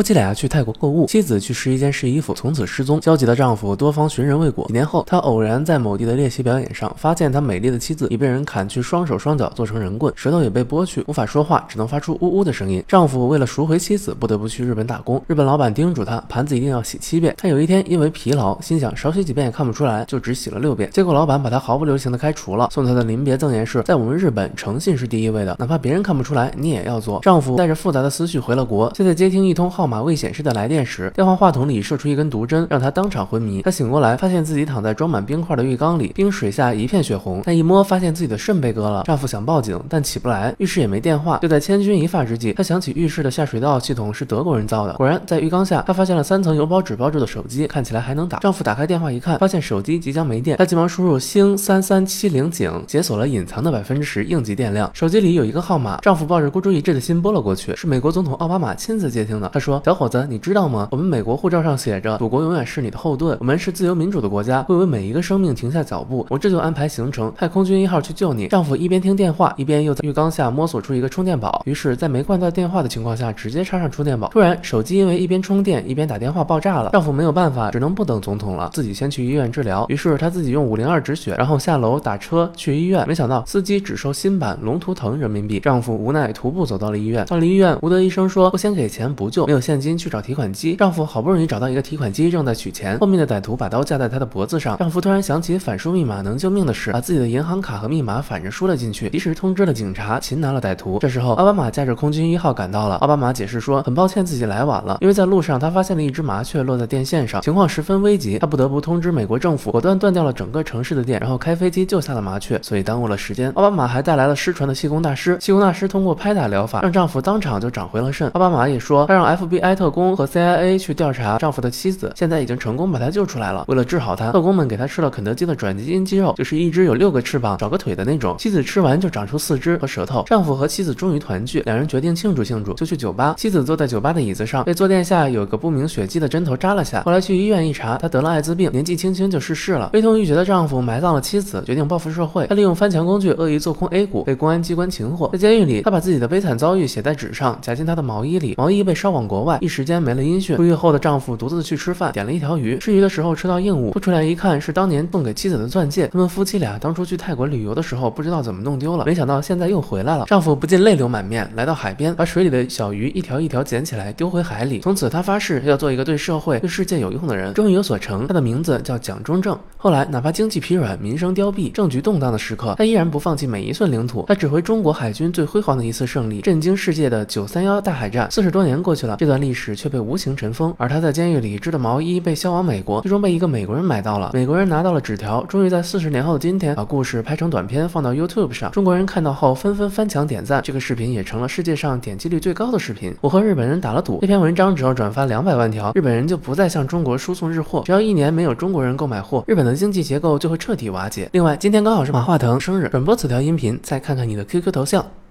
夫妻俩去泰国购物，妻子去试衣间试衣服，从此失踪。焦急的丈夫多方寻人未果。几年后，他偶然在某地的猎奇表演上，发现他美丽的妻子已被人砍去双手双脚，做成人棍，舌头也被剥去，无法说话，只能发出呜呜的声音。丈夫为了赎回妻子，不得不去日本打工。日本老板叮嘱他，盘子一定要洗七遍。他有一天因为疲劳，心想少洗几遍也看不出来，就只洗了六遍。结果老板把他毫不留情的开除了。送他的临别赠言是：在我们日本，诚信是第一位的，哪怕别人看不出来，你也要做。丈夫带着复杂的思绪回了国，现在接听一通号码未显示的来电时，电话话筒里射出一根毒针，让他当场昏迷。他醒过来，发现自己躺在装满冰块的浴缸里，冰水下一片血红。他一摸，发现自己的肾被割了。丈夫想报警，但起不来，浴室也没电话。就在千钧一发之际，他想起浴室的下水道系统是德国人造的。果然，在浴缸下，他发现了三层油包纸包住的手机，看起来还能打。丈夫打开电话一看，发现手机即将没电，他急忙输入星三三七零井，解锁了隐藏的百分之十应急电量。手机里有一个号码，丈夫抱着孤注一掷的心拨了过去，是美国总统奥巴马亲自接听的。他说：“说小伙子，你知道吗？我们美国护照上写着，祖国永远是你的后盾。我们是自由民主的国家，会为每一个生命停下脚步。我这就安排行程，派空军一号去救你。”丈夫一边听电话，一边又在浴缸下摸索出一个充电宝。于是，在没挂断电话的情况下，直接插上充电宝。突然，手机因为一边充电一边打电话爆炸了。丈夫没有办法，只能不等总统了，自己先去医院治疗。于是他自己用五零二止血，然后下楼打车去医院。没想到司机只收新版龙图腾人民币。丈夫无奈徒步走到了医院。到了医院，吴德医生说不先给钱不救，没有现金去找提款机。丈夫好不容易找到一个提款机，正在取钱，后面的歹徒把刀架在他的脖子上。丈夫突然想起反输密码能救命的事，把自己的银行卡和密码反着输了进去，及时通知了警察，擒拿了歹徒。这时候，奥巴马驾着空军一号赶到了。奥巴马解释说，很抱歉自己来晚了，因为在路上他发现了一只麻雀落在电线上，情况十分危急，他不得不通知美国政府，果断断掉了整个城市的电，然后开飞机救下了麻雀，所以耽误了时间。奥巴马还带来了失传的气功大师，气功大师通过拍打疗法，让丈夫当场就长回了肾。奥巴马也说，他让 F FBI 特工和 CIA 去调查丈夫的妻子，现在已经成功把他救出来了。为了治好他，特工们给他吃了肯德基的转基因鸡肉，就是一只有六个翅膀、少个腿的那种。妻子吃完就长出四肢和舌头。丈夫和妻子终于团聚，两人决定庆祝庆祝，就去酒吧。妻子坐在酒吧的椅子上，被坐垫下有个不明血迹的针头扎了下。后来去医院一查，她得了艾滋病，年纪轻轻就逝世了。悲痛欲绝的丈夫埋葬了妻子，决定报复社会。他利用翻墙工具恶意做空 A 股，被公安机关擒获。在监狱里，他把自己的悲惨遭遇写在纸上，夹进他的毛衣里。毛衣被烧往国国外，一时间没了音讯。出狱后的丈夫独自去吃饭，点了一条鱼。吃鱼的时候吃到硬物，吐出来一看，是当年送给妻子的钻戒。他们夫妻俩当初去泰国旅游的时候，不知道怎么弄丢了，没想到现在又回来了。丈夫不禁泪流满面，来到海边，把水里的小鱼一条一条捡起来丢回海里。从此，他发誓要做一个对社会、对世界有用的人。终于有所成，他的名字叫蒋中正。后来，哪怕经济疲软、民生凋敝、政局动荡的时刻，他依然不放弃每一寸领土。他指挥中国海军最辉煌的一次胜利，震惊世界的九三幺大海战。四十多年过去了，这段历史却被无情尘封。而他在监狱里织的毛衣被销往美国，最终被一个美国人买到了。美国人拿到了纸条，终于在四十年后的今天，把故事拍成短片放到 YouTube 上。中国人看到后纷纷翻墙点赞，这个视频也成了世界上点击率最高的视频。我和日本人打了赌，这篇文章只要转发两百万条，日本人就不再向中国输送日货。只要一年没有中国人购买货，日本的经济结构就会彻底瓦解。另外，今天刚好是马化腾生日，转播此条音频，再看看你的 QQ 头像。